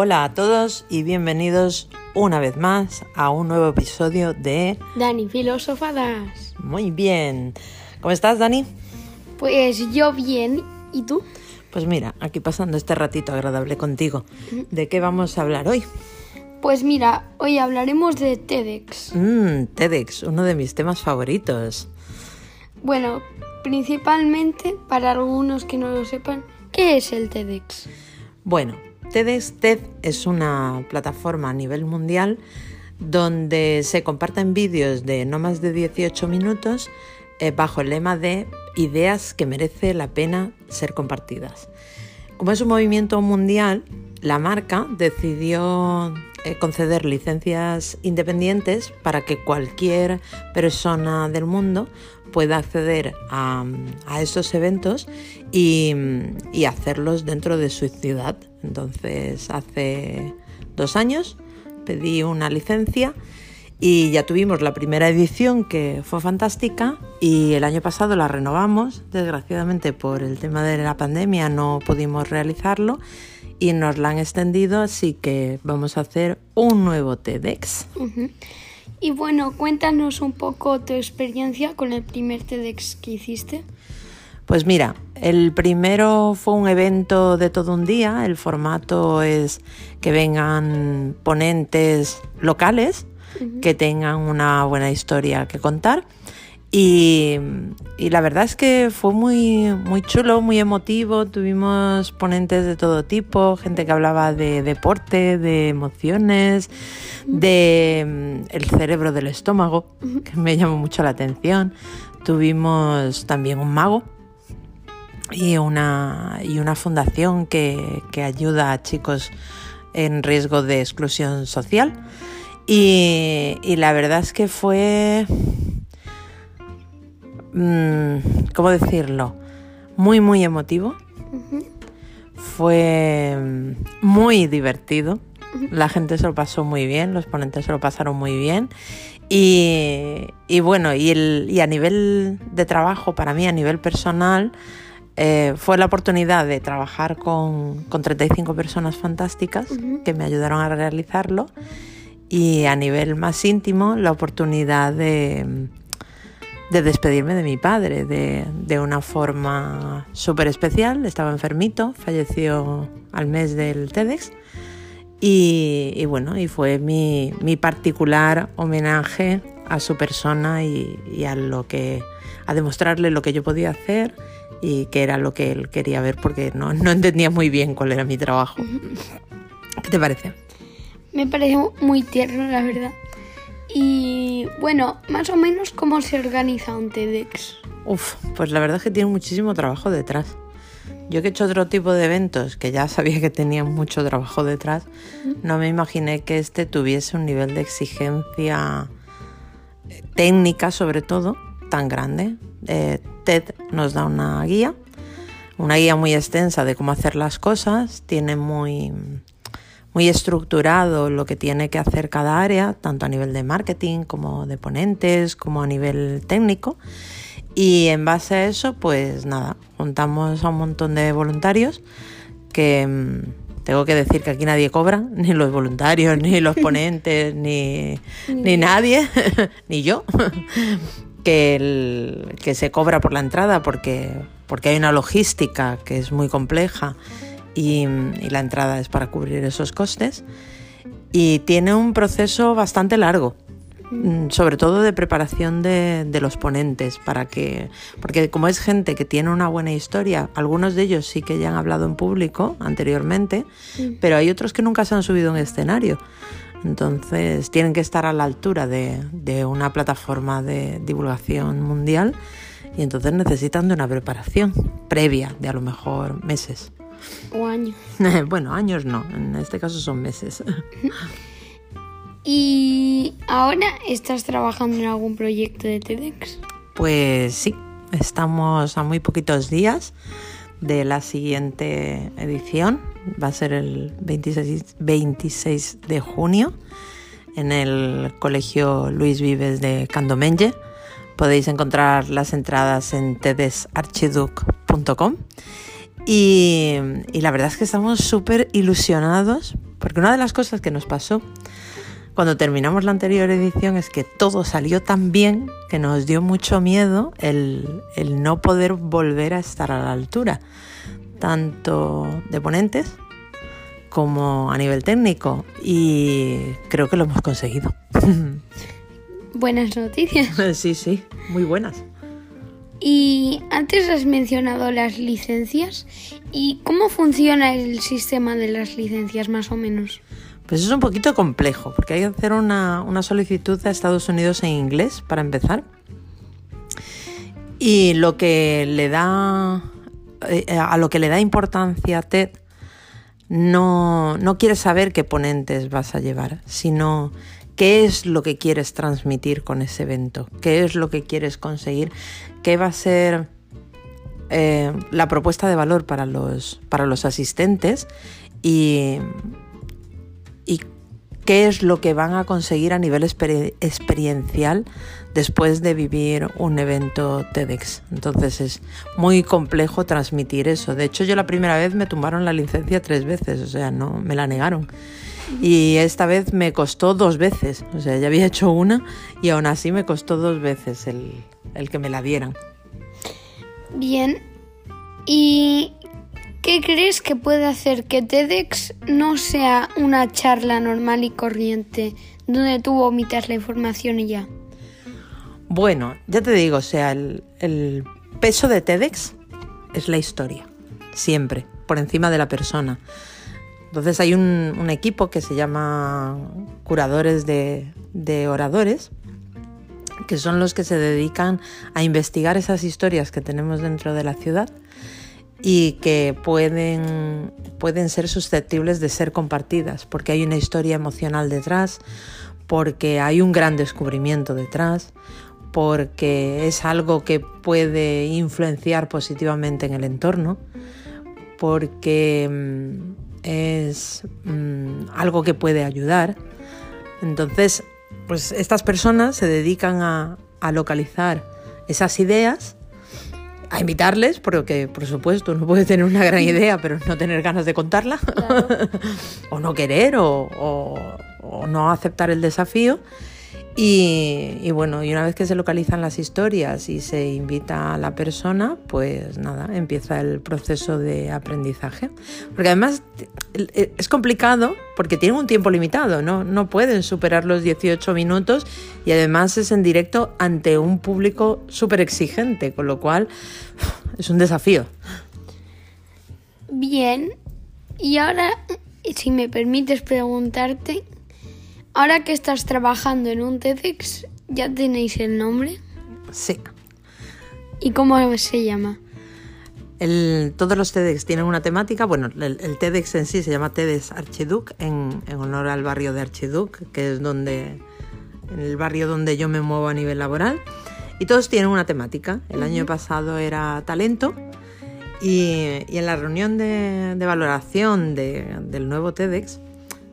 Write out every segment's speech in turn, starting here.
Hola a todos y bienvenidos una vez más a un nuevo episodio de Dani Filosofadas. Muy bien. ¿Cómo estás, Dani? Pues yo bien. ¿Y tú? Pues mira, aquí pasando este ratito agradable contigo. ¿De qué vamos a hablar hoy? Pues mira, hoy hablaremos de TEDx. Mmm, TEDx, uno de mis temas favoritos. Bueno, principalmente para algunos que no lo sepan, ¿qué es el TEDx? Bueno, TEDx TED es una plataforma a nivel mundial donde se comparten vídeos de no más de 18 minutos eh, bajo el lema de ideas que merece la pena ser compartidas. Como es un movimiento mundial, la marca decidió conceder licencias independientes para que cualquier persona del mundo pueda acceder a, estos eventos y, hacerlos dentro de su ciudad. Entonces, hace dos años pedí una licencia y ya tuvimos la primera edición que fue fantástica y el año pasado la renovamos. Desgraciadamente por el tema de la pandemia no pudimos realizarlo y nos la han extendido, así que vamos a hacer un nuevo TEDx. Y bueno, cuéntanos un poco tu experiencia con el primer TEDx que hiciste. Pues mira, el primero fue un evento de todo un día. El formato es que vengan ponentes locales que tengan una buena historia que contar. Y, la verdad es que fue muy, muy chulo, muy emotivo. Tuvimos ponentes de todo tipo, gente que hablaba de deporte, de emociones, de mm, el cerebro del estómago, que me llamó mucho la atención. Tuvimos también un mago y una, y una fundación que, que ayuda a chicos en riesgo de exclusión social. Y, y la verdad es que fue Mm, ¿cómo decirlo? Muy, muy emotivo. Fue mm, muy divertido. La gente se lo pasó muy bien, los ponentes se lo pasaron muy bien. Y, bueno, y, el, y, a nivel de trabajo, para mí, a nivel personal, eh, fue la oportunidad de trabajar con, con 35 personas fantásticas que me ayudaron a realizarlo. Y a nivel más íntimo, la oportunidad de de despedirme de mi padre de, una forma súper especial. Estaba enfermito, falleció al mes del TEDx. Y, bueno, y fue mi, particular homenaje a su persona y, a lo que a demostrarle lo que yo podía hacer y que era lo que él quería ver porque no, no entendía muy bien cuál era mi trabajo. ¿Qué te parece? Me parece muy tierno, la verdad. Y bueno, más o menos cómo se organiza un TEDx. Uf, pues la verdad es que tiene muchísimo trabajo detrás. Yo que he hecho otro tipo de eventos que ya sabía que tenían mucho trabajo detrás, no me imaginé que este tuviese un nivel de exigencia eh, técnica sobre todo tan grande. Eh, TED nos da una guía, una guía muy extensa de cómo hacer las cosas, tiene muy muy estructurado lo que tiene que hacer cada área, tanto a nivel de marketing como de ponentes, como a nivel técnico. Y en base a eso, pues nada, juntamos a un montón de voluntarios que mm, tengo que decir que aquí nadie cobra, ni los voluntarios, ni los ponentes, ni, ni nadie, ni yo, que, que se cobra por la entrada porque, porque hay una logística que es muy compleja y, la entrada es para cubrir esos costes. Y tiene un proceso bastante largo, mm, sobre todo de preparación de, los ponentes, para que, porque como es gente que tiene una buena historia, algunos de ellos sí que ya han hablado en público anteriormente, pero hay otros que nunca se han subido en escenario. Entonces tienen que estar a la altura de, de una plataforma de divulgación mundial y entonces necesitan de una preparación previa de a lo mejor meses. O años. bueno, años no, en este caso son meses. ¿Y ahora estás trabajando en algún proyecto de TEDx? Pues sí, estamos a muy poquitos días de la siguiente edición. Va a ser el 26, 26 de junio en el Colegio Luis Vives de Candomenge. Podéis encontrar las entradas en tedesarchiduc.com. Y, la verdad es que estamos súper ilusionados Porque una de las cosas que nos pasó cuando terminamos la anterior edición es que todo salió tan bien que nos dio mucho miedo el, el no poder volver a estar a la altura, tanto de ponentes como a nivel técnico. Y creo que lo hemos conseguido. Buenas noticias. Sí, sí, muy buenas. Y antes has mencionado las licencias. ¿Y cómo funciona el sistema de las licencias más o menos? Pues es un poquito complejo, porque hay que hacer una, una solicitud a Estados Unidos en inglés para empezar. Y lo que le da eh, a lo que le da importancia a TED no, no quiere saber qué ponentes vas a llevar, sino qué es lo que quieres transmitir con ese evento, qué es lo que quieres conseguir, qué va a ser eh, la propuesta de valor para los, para los asistentes y, y qué es lo que van a conseguir a nivel experiencial después de vivir un evento TEDx. Entonces es muy complejo transmitir eso. De hecho, yo la primera vez me tumbaron la licencia tres veces, o sea, no me la negaron. Y esta vez me costó dos veces, o sea, ya había hecho una y aún así me costó dos veces el, el que me la dieran. Bien, ¿y ¿Qué crees que puede hacer que TEDx no sea una charla normal y corriente donde tú vomitas la información y ya? Bueno, ya te digo, o sea, el, peso de TEDx es la historia, siempre, por encima de la persona. Entonces hay un, equipo que se llama curadores de, de oradores, que son los que se dedican a investigar esas historias que tenemos dentro de la ciudad y que pueden, pueden ser susceptibles de ser compartidas porque hay una historia emocional detrás, porque hay un gran descubrimiento detrás, porque es algo que puede influenciar positivamente en el entorno, porque mm, es mm, algo que puede ayudar. Entonces, pues estas personas se dedican a, a localizar esas ideas a invitarles, porque por supuesto uno puede tener una gran idea, pero no tener ganas de contarla, o no querer, o, no aceptar el desafío. Y, bueno, y una vez que se localizan las historias y se invita a la persona, pues nada, empieza el proceso de aprendizaje. Porque además es complicado porque tienen un tiempo limitado, ¿no? No pueden superar los 18 minutos y además es en directo ante un público súper exigente, con lo cual es un desafío. Bien, y ahora, si me permites preguntarte, Ahora que estás trabajando en un TEDx, ¿ya tenéis el nombre? Sí. ¿Y cómo se llama? todos los TEDx tienen una temática. Bueno, el, TEDx en sí se llama TEDx Archiduc en, honor al barrio de Archiduc, que es donde en el barrio donde yo me muevo a nivel laboral. Y todos tienen una temática. El año pasado era talento. Y, en la reunión de, valoración del nuevo TEDx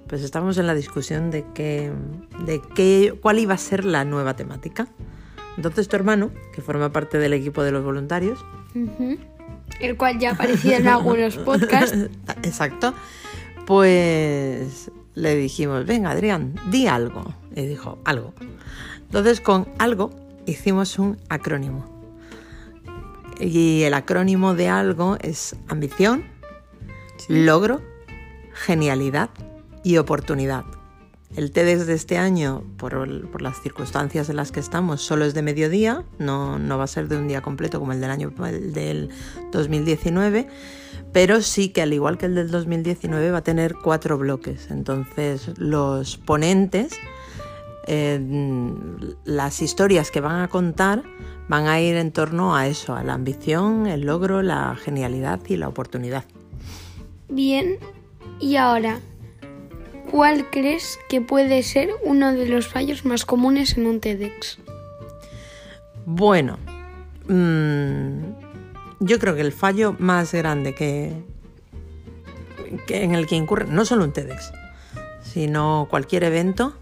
pues estamos en la discusión de, qué, de qué, cuál iba a ser la nueva temática. Entonces tu hermano, que forma parte del equipo de los voluntarios, el cual ya aparecía en algunos podcasts. Exacto. Pues le dijimos, venga Adrián, di algo. Y dijo, algo. Entonces con algo hicimos un acrónimo. Y el acrónimo de algo es ambición, logro, genialidad y oportunidad. El TEDx de este año, por, las circunstancias en las que estamos, solo es de mediodía, no, no, va a ser de un día completo como el del año del 2019, pero sí que al igual que el del 2019 va a tener cuatro bloques. Entonces los ponentes, las historias que van a contar van a ir en torno a eso, a la ambición, el logro, la genialidad y la oportunidad. Bien, y ahora, ¿Cuál crees que puede ser uno de los fallos más comunes en un TEDx? Bueno, mm, yo creo que el fallo más grande que, en el que incurre no solo un TEDx, sino cualquier evento,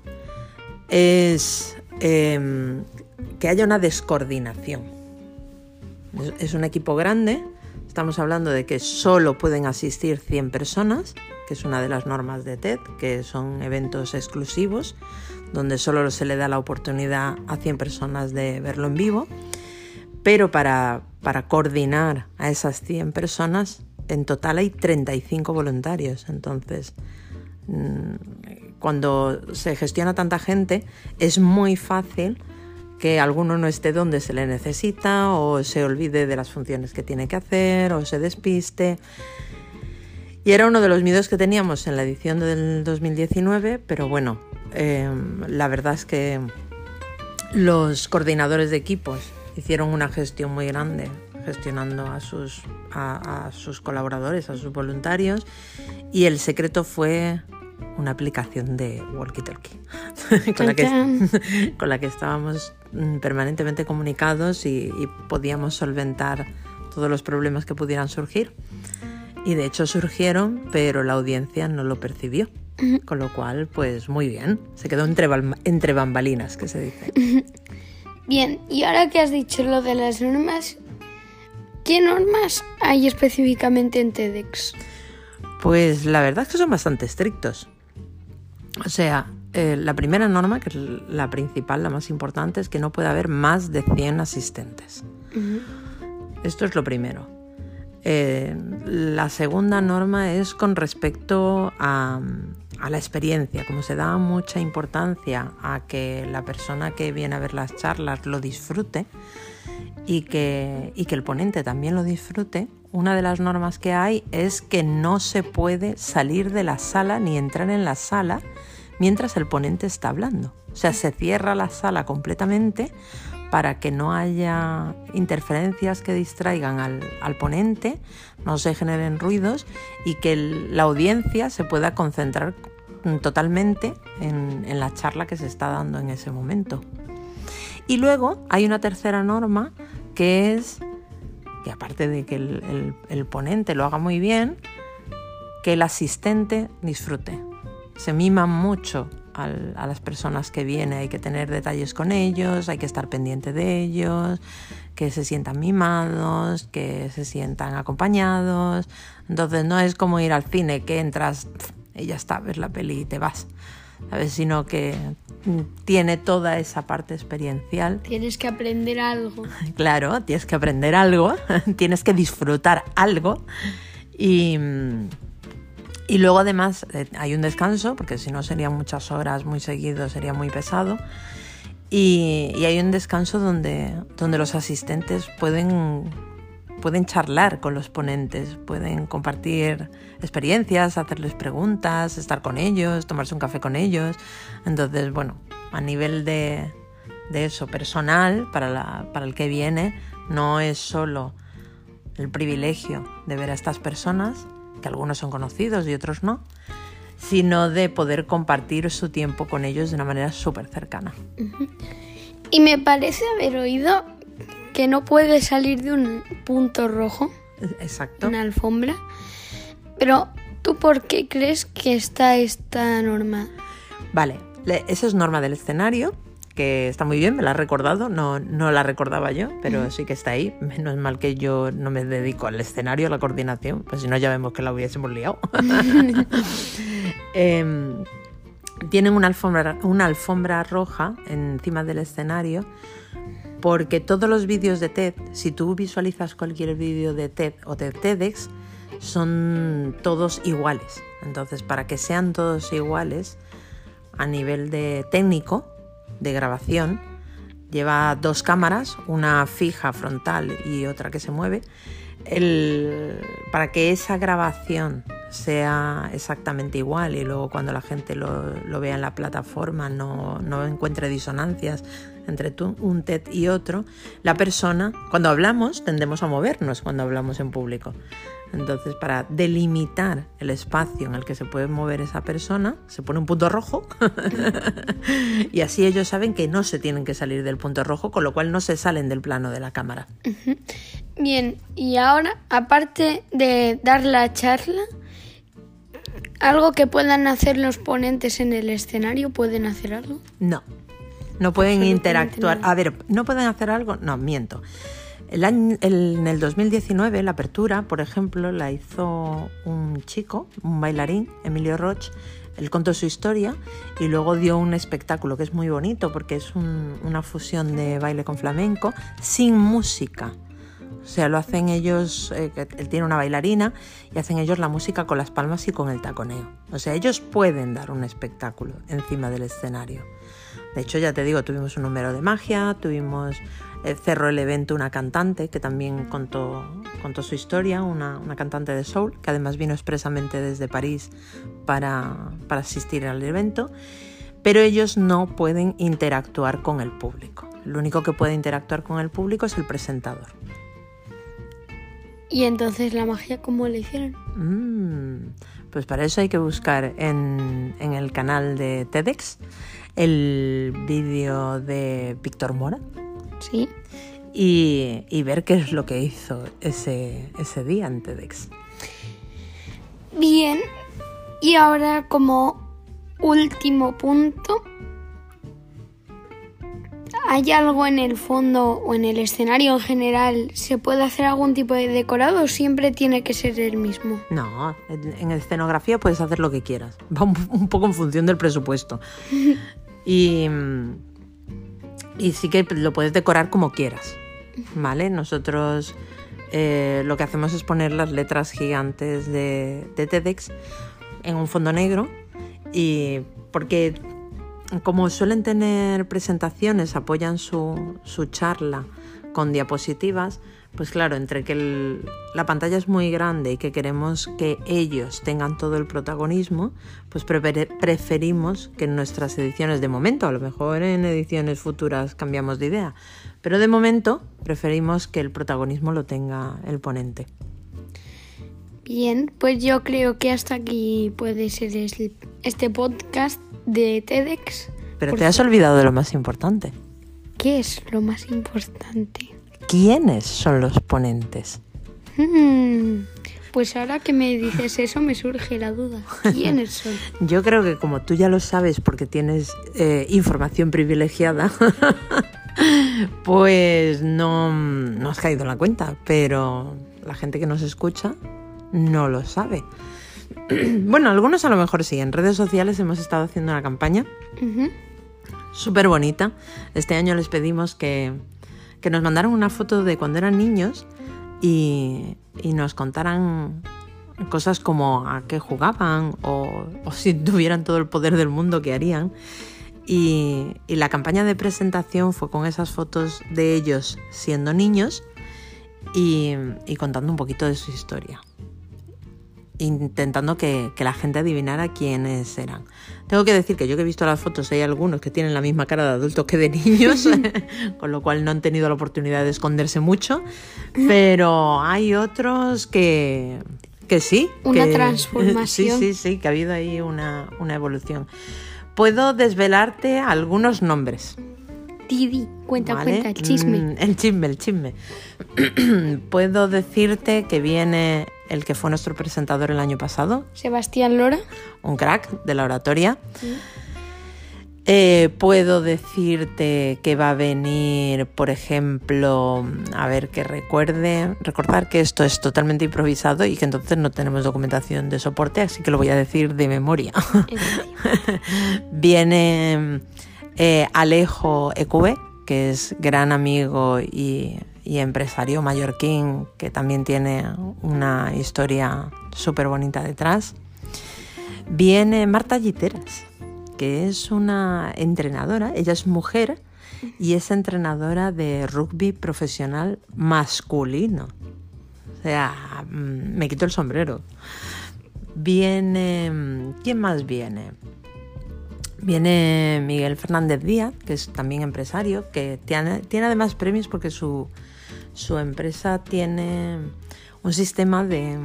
es em, que haya una descoordinación. es un equipo grande, estamos hablando de que solo pueden asistir 100 personas que es una de las normas de TED, que son eventos exclusivos, donde solo se le da la oportunidad a 100 personas de verlo en vivo. Pero para, para coordinar a esas 100 personas, en total hay 35 voluntarios. Entonces, mm, cuando se gestiona tanta gente, es muy fácil que alguno no esté donde se le necesita o se olvide de las funciones que tiene que hacer o se despiste. Y era uno de los miedos que teníamos en la edición del 2019, pero bueno, em, la verdad es que los coordinadores de equipos hicieron una gestión muy grande, gestionando a sus, a sus colaboradores, a sus voluntarios, y el secreto fue una aplicación de Walkie Talkie con, la que, con la que estábamos mm, permanentemente comunicados y, podíamos solventar todos los problemas que pudieran surgir. Y de hecho surgieron, pero la audiencia no lo percibió. Con lo cual, pues muy bien. Se quedó entre, entre bambalinas, que se dice. Bien, y ahora que has dicho lo de las normas, ¿qué normas hay específicamente en TEDx? Pues la verdad es que son bastante estrictos. O sea, eh, la primera norma, que es la principal, la más importante, es que no puede haber más de 100 asistentes. Esto es lo primero. Eh, la segunda norma es con respecto a, la experiencia, como se da mucha importancia a que la persona que viene a ver las charlas lo disfrute y que, y que el ponente también lo disfrute, una de las normas que hay es que no se puede salir de la sala ni entrar en la sala mientras el ponente está hablando. O sea, se cierra la sala completamente para que no haya interferencias que distraigan al, ponente, no se generen ruidos y que la audiencia se pueda concentrar totalmente en, la charla que se está dando en ese momento. Y luego hay una tercera norma que es que aparte de que el ponente lo haga muy bien, que el asistente disfrute se miman mucho a las personas que vienen, hay que tener detalles con ellos, hay que estar pendiente de ellos, que se sientan mimados, que se sientan acompañados. Entonces no es como ir al cine que entras y ya está, ves la peli y te vas, ¿sabes? Sino que tiene toda esa parte experiencial. Tienes que aprender algo. Claro, tienes que aprender algo, tienes que disfrutar algo y y luego además eh, hay un descanso, porque si no serían muchas horas muy seguido, sería muy pesado. Y, hay un descanso donde, donde los asistentes pueden, pueden charlar con los ponentes, pueden compartir experiencias, hacerles preguntas, estar con ellos, tomarse un café con ellos. Entonces, bueno, a nivel de, de eso personal, para, la, para el que viene, no es solo el privilegio de ver a estas personas, que algunos son conocidos y otros no, sino de poder compartir su tiempo con ellos de una manera súper cercana. Y me parece haber oído que no puede salir de un punto rojo. Exacto. Una alfombra. Pero, ¿tú por qué crees que está esta norma? Vale, esa es norma del escenario que está muy bien, me la ha recordado, no, no la recordaba yo, pero sí que está ahí. Menos mal que yo no me dedico al escenario, a la coordinación, pues si no ya vemos que la hubiésemos liado. Em, tienen una alfombra, una alfombra roja encima del escenario porque todos los vídeos de TED, si tú visualizas cualquier vídeo de TED o de TEDx, son todos iguales. Entonces, para que sean todos iguales a nivel de técnico, de grabación. Lleva dos cámaras, una fija frontal y otra que se mueve. para que esa grabación sea exactamente igual y luego cuando la gente lo, vea en la plataforma no, no encuentre disonancias entre un TED y otro, la persona, cuando hablamos, tendemos a movernos cuando hablamos en público. Entonces, para delimitar el espacio en el que se puede mover esa persona, se pone un punto rojo y así ellos saben que no se tienen que salir del punto rojo, con lo cual no se salen del plano de la cámara. Bien, y ahora, aparte de dar la charla, ¿algo que puedan hacer los ponentes en el escenario? ¿Pueden hacer algo? No, no pueden interactuar. A ver, ¿no pueden hacer algo? No, miento. En el 2019, la apertura, por ejemplo, la hizo un chico, un bailarín, Emilio Roch. Él contó su historia y luego dio un espectáculo que es muy bonito porque es un- una fusión de baile con flamenco sin música. O sea, lo hacen ellos, eh, él tiene una bailarina y hacen ellos la música con las palmas y con el taconeo. O sea, ellos pueden dar un espectáculo encima del escenario. De hecho, ya te digo, tuvimos un número de magia, tuvimos, cerró el evento una cantante que también contó, contó su historia, una, una cantante de soul, que además vino expresamente desde París para, para asistir al evento, pero ellos no pueden interactuar con el público. Lo único que puede interactuar con el público es el presentador. Y entonces la magia, ¿cómo le hicieron? Mm, pues para eso hay que buscar en, en el canal de TEDx el vídeo de Víctor Mora Sí. y, y ver qué es lo que hizo ese, ese día en TEDx. Bien. Y ahora como último punto. ¿Hay algo en el fondo o en el escenario en general? ¿Se puede hacer algún tipo de decorado o siempre tiene que ser el mismo? No, en, en escenografía puedes hacer lo que quieras. Va un, un poco en función del presupuesto. Y, y sí que lo puedes decorar como quieras. ¿Vale? Nosotros eh, lo que hacemos es poner las letras gigantes de, de TEDx en un fondo negro. Y porque como suelen tener presentaciones, apoyan su, su charla con diapositivas, pues claro, entre que el- la pantalla es muy grande y que queremos que ellos tengan todo el protagonismo, pues preferimos que en nuestras ediciones de momento, a lo mejor en ediciones futuras cambiamos de idea, pero de momento preferimos que el protagonismo lo tenga el ponente. Bien, pues yo creo que hasta aquí puede ser es- este podcast de TEDx. Pero te has olvidado de lo más importante. ¿Qué es lo más importante? ¿Quiénes son los ponentes? Hmm, Pues ahora que me dices eso me surge la duda. ¿Quiénes son? Yo creo que como tú ya lo sabes porque tienes eh, información privilegiada, pues no, no has caído en la cuenta, pero la gente que nos escucha no lo sabe. Bueno, algunos a lo mejor sí. En redes sociales hemos estado haciendo una campaña súper bonita. Este año les pedimos que, que nos mandaran una foto de cuando eran niños y, y nos contaran cosas como a qué jugaban o, o si tuvieran todo el poder del mundo, qué harían. Y, y la campaña de presentación fue con esas fotos de ellos siendo niños y, y contando un poquito de su historia intentando que, que, la gente adivinara quiénes eran. Tengo que decir que yo que he visto las fotos hay algunos que tienen la misma cara de adultos que de niños, con lo cual no han tenido la oportunidad de esconderse mucho, pero hay otros que, que sí. Una que, transformación. Sí, sí, sí, que ha habido ahí una, una evolución. Puedo desvelarte algunos nombres. Didi, cuenta, ¿vale? cuenta, el chisme. Mm, el chisme, el chisme. Puedo decirte que viene el que fue nuestro presentador el año pasado, Sebastián Lora. un crack de la oratoria. Eh, puedo decirte que va a venir, por ejemplo, a ver que recuerde, recordar que esto es totalmente improvisado y que entonces no tenemos documentación de soporte, así que lo voy a decir de memoria. Viene eh, Alejo EQB, que es gran amigo y, y, empresario mallorquín, que también tiene una historia súper bonita detrás. Viene Marta Giteras, que es una entrenadora, ella es mujer y es entrenadora de rugby profesional masculino. O sea, me quito el sombrero. Viene, ¿quién más viene? Viene Miguel Fernández Díaz, que es también empresario, que tiene, tiene además premios porque su, su, empresa tiene un sistema de,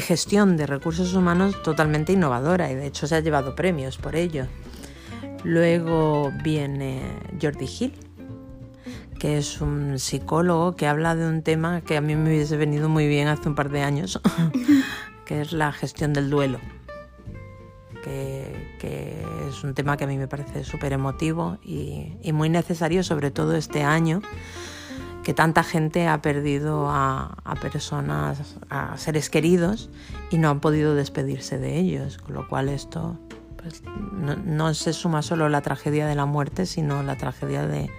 gestión de recursos humanos totalmente innovadora y de hecho se ha llevado premios por ello. Luego viene Jordi Gil, que es un psicólogo que habla de un tema que a mí me hubiese venido muy bien hace un par de años, que es la gestión del duelo. Que, es un tema que a mí me parece súper emotivo y, muy necesario, sobre todo este año, que tanta gente ha perdido a, personas, a seres queridos y no han podido despedirse de ellos, con lo cual esto pues, no, se suma solo la tragedia de la muerte, sino la tragedia de,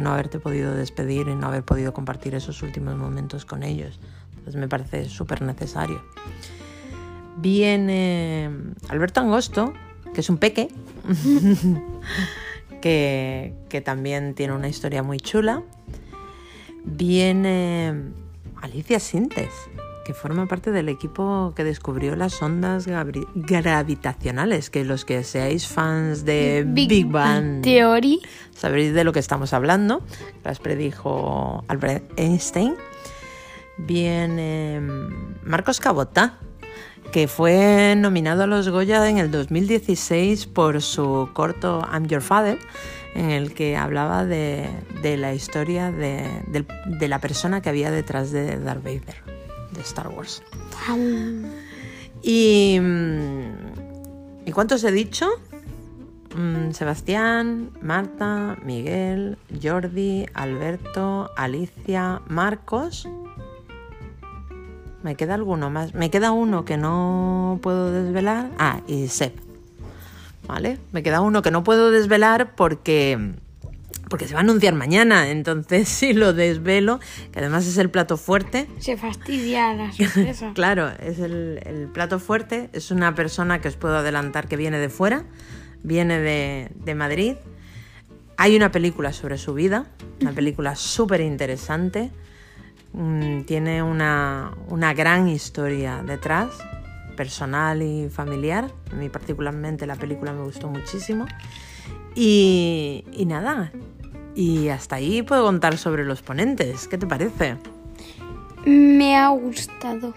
no haberte podido despedir y no haber podido compartir esos últimos momentos con ellos. Entonces me parece súper necesario. Viene Alberto Angosto, que es un peque, que, que también tiene una historia muy chula. Viene Alicia Sintes, que forma parte del equipo que descubrió las ondas gravitacionales, que los que seáis fans de Big, Bang Theory. sabréis de lo que estamos hablando. Las predijo Albert Einstein. Viene Marcos Cabota, que fue nominado a los Goya en el 2016 por su corto I'm Your Father, en el que hablaba de, la historia de la persona que había detrás de Darth Vader, de Star Wars. Y, mm, ¿y cuántos he dicho? Mm, Sebastián, Marta, Miguel, Jordi, Alberto, Alicia, Marcos. ¿Me queda alguno más? Me queda uno que no puedo desvelar. Ah, y Seb. ¿Vale? Me queda uno que no puedo desvelar porque porque se va a anunciar mañana. Entonces, si lo desvelo, que además es el plato fuerte, Se fastidia la sorpresa. Claro, es el, el plato fuerte. Es una persona que os puedo adelantar que viene de fuera, viene de, de Madrid. Hay una película sobre su vida, una película súper interesante. Mm, Tiene una, una gran historia detrás, personal y familiar. A mí particularmente la película me gustó muchísimo. Y, y nada, y hasta ahí puedo contar sobre los ponentes. ¿Qué te parece? Me ha gustado.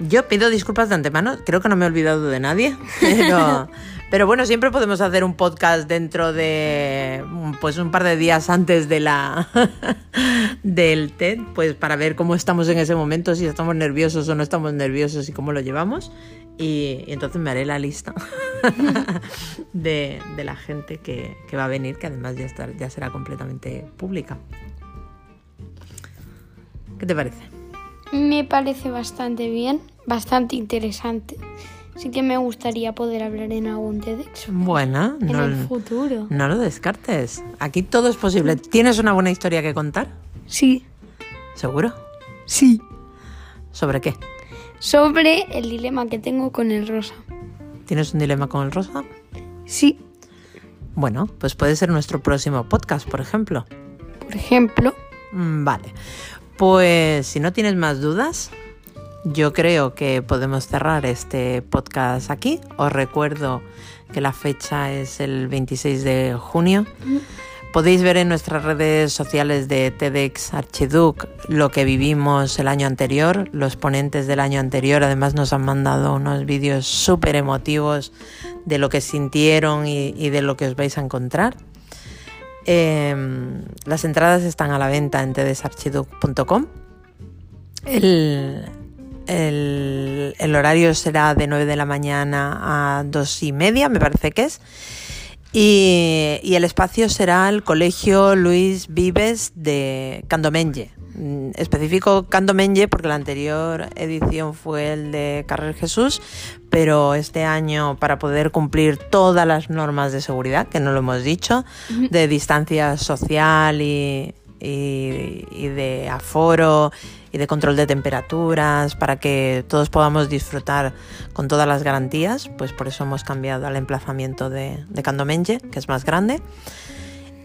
Yo pido disculpas de antemano, creo que no me he olvidado de nadie, pero, pero bueno, siempre podemos hacer un podcast dentro de pues un par de días antes de la del TED, pues para ver cómo estamos en ese momento, si estamos nerviosos o no estamos nerviosos y cómo lo llevamos. Y, entonces me haré la lista de, la gente que, que va a venir, que además ya, está, ya será completamente pública. ¿Qué te parece? Me parece bastante bien, bastante interesante. Sí que me gustaría poder hablar en algún TEDx Bueno, en no, el futuro. No lo descartes. Aquí todo es posible. ¿Tienes una buena historia que contar? Sí, ¿Seguro? sí. ¿Sobre qué? Sobre el dilema que tengo con el rosa. ¿Tienes un dilema con el rosa? Sí, Bueno, pues puede ser nuestro próximo podcast, por ejemplo. por ejemplo. Mm, Vale. Pues si no tienes más dudas, yo creo que podemos cerrar este podcast aquí. Os recuerdo que la fecha es el 26 de junio. Podéis ver en nuestras redes sociales de TEDx Archiduc lo que vivimos el año anterior. Los ponentes del año anterior además nos han mandado unos vídeos súper emotivos de lo que sintieron y, de lo que os vais a encontrar. Eh, las entradas están a la venta en tedesarchiduc.com. El, el, el horario será de 9 de la mañana a 2 y media, me parece que es. Y, y el espacio será el Colegio Luis Vives de Candomenge. Mm, Especifico Candomenge porque la anterior edición fue el de Carrer Jesús, pero este año para poder cumplir todas las normas de seguridad, que no lo hemos dicho, de distancia social y, y, y de aforo y de control de temperaturas para que todos podamos disfrutar con todas las garantías, pues por eso hemos cambiado al emplazamiento de, de Candomenge, que es más grande.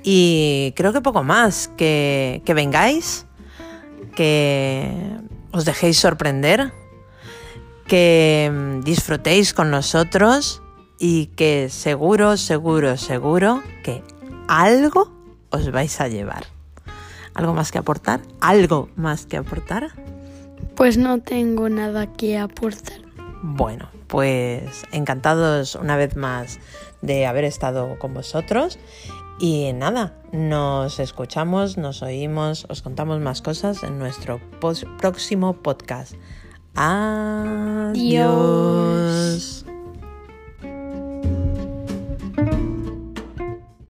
Y creo que poco más, que, que vengáis, que os dejéis sorprender, que mm, disfrutéis con nosotros y que seguro, seguro, seguro que algo os vais a llevar. ¿Algo más que aportar? ¿Algo más que aportar? Pues no tengo nada que aportar. Bueno, pues encantados una vez más de haber estado con vosotros. Y nada, nos escuchamos, nos oímos, os contamos más cosas en nuestro próximo podcast. Adiós.